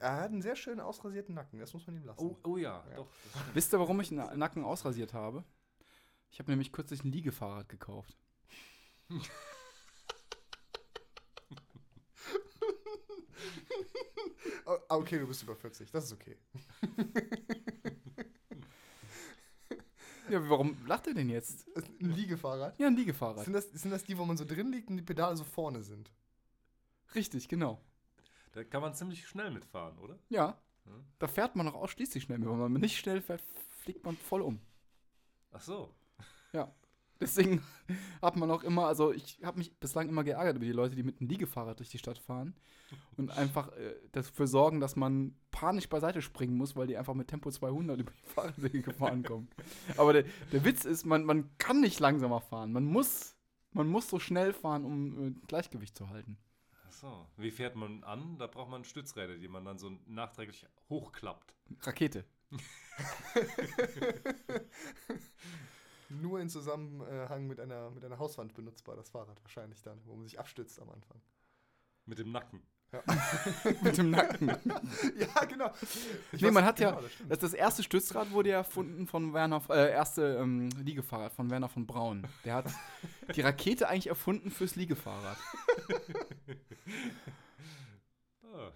Er hat einen sehr schönen ausrasierten Nacken, das muss man ihm lassen. Oh, oh ja, Ja. doch. Wisst ihr, warum ich einen Nacken ausrasiert habe? Ich habe nämlich kürzlich ein Liegefahrrad gekauft. Ah, okay, du bist über 40, das ist okay. Ja, warum lacht ihr denn jetzt? Ein Liegefahrrad. Ja, ein Liegefahrrad. Sind das, sind das die, wo man so drin liegt und die Pedale so vorne sind? Richtig, genau. Da kann man ziemlich schnell mitfahren, oder? Ja. Hm. Da fährt man auch ausschließlich schnell mit. Wenn man nicht schnell fährt, fliegt man voll um. Ach so. Deswegen hat man auch immer, also ich habe mich bislang immer geärgert über die Leute, die mit einem Liegefahrrad durch die Stadt fahren und einfach äh, dafür sorgen, dass man panisch beiseite springen muss, weil die einfach mit Tempo 200 über die Fahrradwege gefahren kommen. Aber der, der Witz ist, man, man kann nicht langsamer fahren. Man muss, man muss so schnell fahren, um äh, Gleichgewicht zu halten. So. Wie fährt man an? Da braucht man Stützräder, die man dann so nachträglich hochklappt. Rakete. Nur in Zusammenhang mit einer, mit einer Hauswand benutzbar, das Fahrrad wahrscheinlich dann, wo man sich abstützt am Anfang. Mit dem Nacken. mit dem Nacken. ja, genau. Ich Nee, weiß- man hat ja- genau, das stimmt. Das, das erste Stützrad wurde ja erfunden von Werner, äh, erste ähm, Liegefahrrad von Werner von Braun. Der hat die Rakete eigentlich erfunden fürs Liegefahrrad.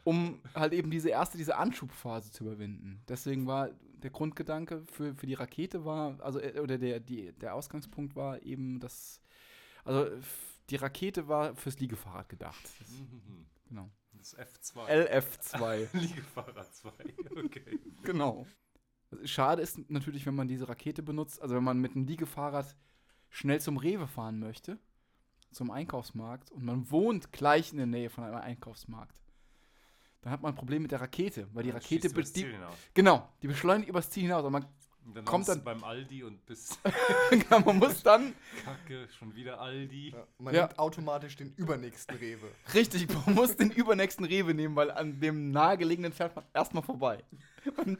Um halt eben diese erste, diese Anschubphase zu überwinden. Deswegen war der Grundgedanke für, für die Rakete war, also äh, oder der, die, der Ausgangspunkt war eben das, also die Rakete war fürs Liegefahrrad gedacht. Das, genau. Das F2. LF2, Liegefahrrad 2. Okay. genau. Schade ist natürlich, wenn man diese Rakete benutzt, also wenn man mit einem Liegefahrrad schnell zum Rewe fahren möchte, zum Einkaufsmarkt und man wohnt gleich in der Nähe von einem Einkaufsmarkt. Dann hat man ein Problem mit der Rakete, weil die Dann Rakete, du be- das die, Ziel hinaus. Genau, die beschleunigt übers Ziel hinaus. Aber man, Und dann kommt dann- beim Aldi und bist man muss dann, Kacke, schon wieder Aldi. Ja, man Ja. nimmt automatisch den übernächsten Rewe. richtig, man muss den übernächsten Rewe nehmen, weil an dem nahegelegenen fährt man erstmal vorbei. Man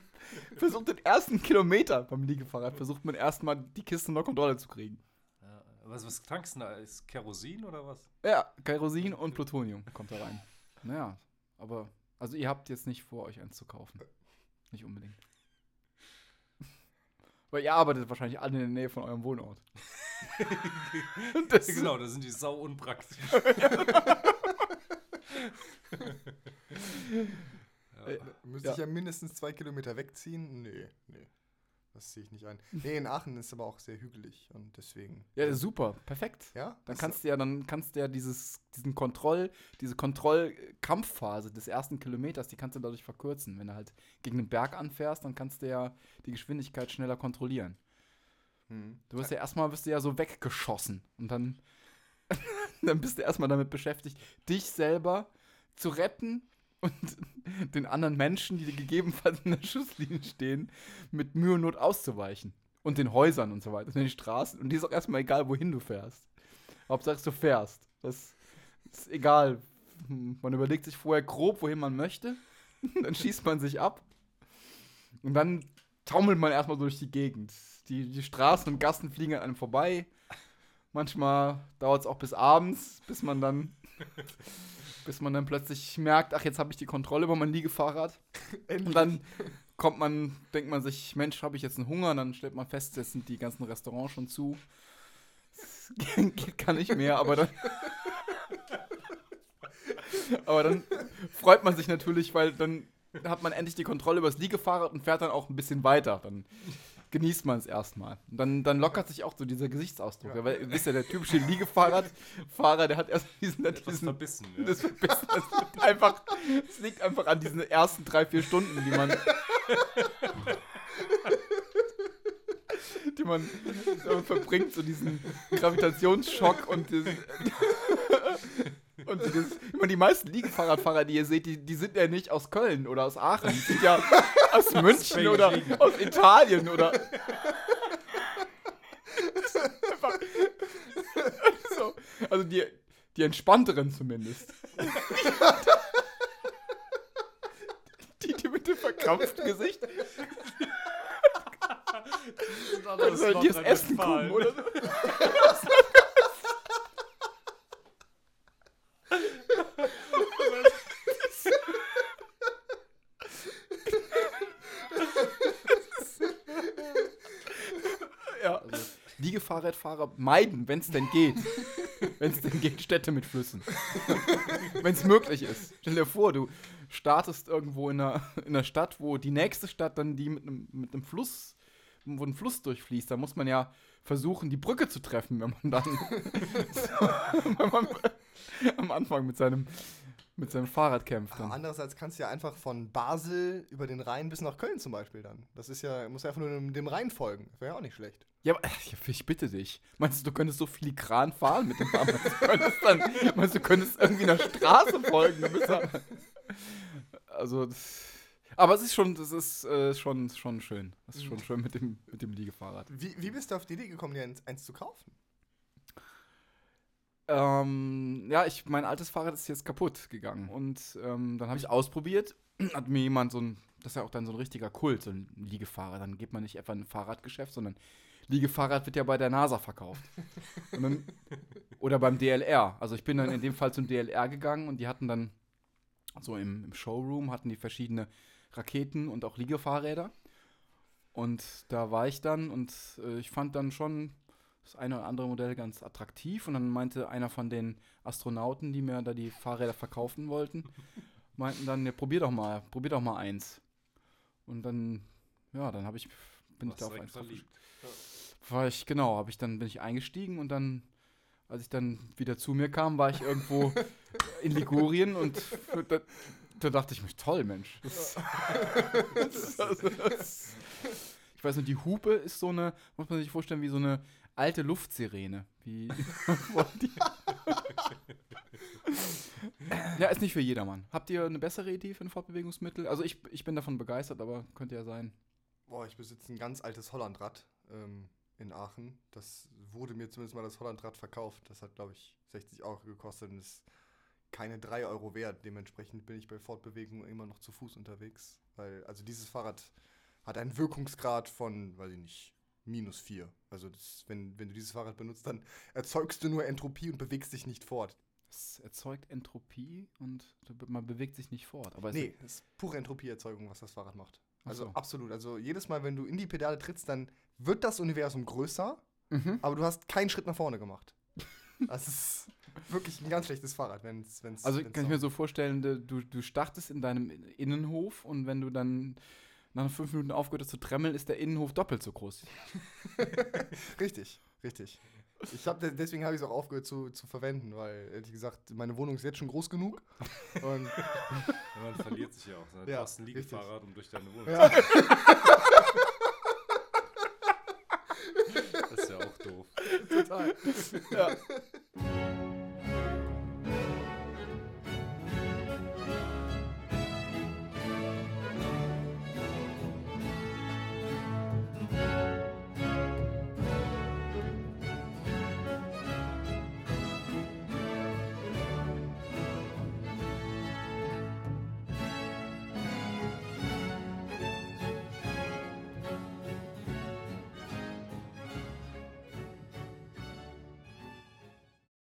versucht den ersten Kilometer beim Liegefahrrad, versucht man erstmal die Kiste unter Kontrolle zu kriegen. Ja, was, was tankst du da? Ist Kerosin oder was? Ja, Kerosin und Plutonium kommt da rein. Naja, aber, also ihr habt jetzt nicht vor, euch eins zu kaufen. Nicht unbedingt. Weil ihr arbeitet wahrscheinlich alle in der Nähe von eurem Wohnort. Das- genau, da sind die sau unpraktisch. Äh, Müsste Ja. ich ja mindestens zwei Kilometer wegziehen? Nee, nee. Das sehe ich nicht ein. Nee, in Aachen ist aber auch sehr hügelig und deswegen. Ja, super, perfekt. Ja? Dann kannst du ja, dann kannst du ja dieses, diesen Kontroll, diese Kontrollkampfphase des ersten Kilometers, die kannst du dadurch verkürzen. Wenn du halt gegen einen Berg anfährst, dann kannst du ja die Geschwindigkeit schneller kontrollieren. Hm. Du wirst ja erstmal bist du ja so weggeschossen und dann, dann bist du erstmal damit beschäftigt, dich selber zu retten und den anderen Menschen, die gegebenenfalls in der Schusslinie stehen, mit Mühe und Not auszuweichen. Und den Häusern und so weiter, und den Straßen. Und die ist auch erstmal egal, wohin du fährst. Hauptsache du fährst. Das ist egal. Man überlegt sich vorher grob, wohin man möchte. Dann schießt man sich ab. Und dann taumelt man erstmal durch die Gegend. Die, die Straßen und Gassen fliegen an einem vorbei. Manchmal dauert es auch bis abends, bis man dann, bis man dann plötzlich merkt, ach, jetzt habe ich die Kontrolle über mein Liegefahrrad. Und dann kommt man, denkt man sich, Mensch, habe ich jetzt einen Hunger? Und dann stellt man fest, jetzt sind die ganzen Restaurants schon zu. Geht gar nicht mehr, aber dann. aber dann freut man sich natürlich, weil dann hat man endlich die Kontrolle über das Liegefahrrad und fährt dann auch ein bisschen weiter. Dann genießt man es erstmal. Und dann, dann lockert sich auch so dieser Gesichtsausdruck. Ja. Weil, ihr wisst ja, der typische Liegefahrradfahrer, der hat erst diesen, Etwas diesen verbissen. Ja. das, das, liegt einfach, das liegt einfach an diesen ersten drei, vier Stunden, die man. die man verbringt, so diesen Gravitationsschock und diesen, und ich meine, die meisten Liegefahrradfahrer, die ihr seht, die, die sind ja nicht aus Köln oder aus Aachen, die sind ja aus München oder aus Italien oder. Einfach- so, also die, die entspannteren zumindest. Die, die mit dem verkrampften Gesicht. Sollen die das Essen gucken, oder so? Liegefahrradfahrer meiden, wenn es denn geht. wenn es denn geht, Städte mit Flüssen. wenn es möglich ist. Stell dir vor, du startest irgendwo in einer, in einer Stadt, wo die nächste Stadt dann die mit einem, mit einem Fluss, wo ein Fluss durchfließt. Da muss man ja versuchen, die Brücke zu treffen, wenn man dann wenn man am Anfang mit seinem, mit seinem Fahrrad kämpft. Aber Dann. andererseits kannst du ja einfach von Basel über den Rhein bis nach Köln zum Beispiel dann. Das ist ja, muss ja einfach nur dem, dem Rhein folgen. Wäre ja auch nicht schlecht. Ja, aber ich bitte dich. Meinst du, du könntest so filigran fahren mit dem Fahrrad? Du könntest dann, meinst du, könntest irgendwie einer Straße folgen? Also, das, aber es ist schon, das ist äh, schon, schon schön. Das ist schon schön mit dem, mit dem Liegefahrrad. Wie, wie bist du auf die Idee gekommen, dir eins, eins zu kaufen? Ähm, ja, ich, mein altes Fahrrad ist jetzt kaputt gegangen. Und ähm, dann habe ich ausprobiert. Hat mir jemand so ein, das ist ja auch dann so ein richtiger Kult, so ein Liegefahrrad. Dann geht man nicht etwa in ein Fahrradgeschäft, sondern Liegefahrrad wird ja bei der NASA verkauft. Dann, oder beim DLR. Also ich bin dann in dem Fall zum DLR gegangen und die hatten dann so im, im Showroom hatten die verschiedene Raketen und auch Liegefahrräder. Und da war ich dann und äh, ich fand dann schon das eine oder andere Modell ganz attraktiv. Und dann meinte einer von den Astronauten, die mir da die Fahrräder verkaufen wollten, meinten dann, ja, probier doch mal, probier doch mal eins. Und dann, ja, dann habe ich, bin ich Warst da auf eins verliebt. war ich, genau, habe ich dann, bin ich eingestiegen und dann, als ich dann wieder zu mir kam, war ich irgendwo in Ligurien und da, da dachte ich mich, toll, Mensch. Das, das, das, ich weiß nicht, die Hupe ist so eine, muss man sich vorstellen, wie so eine alte Luftsirene. Wie, ja, ist nicht für jedermann. Habt ihr eine bessere Idee für ein Fortbewegungsmittel? Also ich, ich bin davon begeistert, aber könnte ja sein. Boah, ich besitze ein ganz altes Hollandrad ähm, in Aachen. Das wurde mir zumindest mal das Hollandrad verkauft. Das hat, glaube ich, 60 Euro gekostet und ist keine 3 Euro wert. Dementsprechend bin ich bei Fortbewegung immer noch zu Fuß unterwegs. Weil, also dieses Fahrrad hat einen Wirkungsgrad von, weiß ich nicht, minus 4. Also das, wenn, wenn du dieses Fahrrad benutzt, dann erzeugst du nur Entropie und bewegst dich nicht fort. Es erzeugt Entropie und man bewegt sich nicht fort. Aber es Nee, es ist pure Entropieerzeugung, was das Fahrrad macht. Also so. absolut. Also jedes Mal, wenn du in die Pedale trittst, dann wird das Universum größer, Mhm. aber du hast keinen Schritt nach vorne gemacht. Das ist wirklich ein ganz schlechtes Fahrrad, wenn es. Also kann ich mir so vorstellen, du, du startest in deinem Innenhof und wenn du dann nach fünf Minuten aufgehört hast zu tremmeln, ist der Innenhof doppelt so groß. Richtig, richtig. Ich hab, deswegen habe ich es auch aufgehört zu, zu verwenden, weil, ehrlich gesagt, meine Wohnung ist jetzt schon groß genug. Und Ja, man verliert sich ja auch. Ne? Du Ja, brauchst ein richtig. Liegefahrrad, um durch deine Wohnung Ja. zu kommen. Das ist ja auch doof. total. Ja.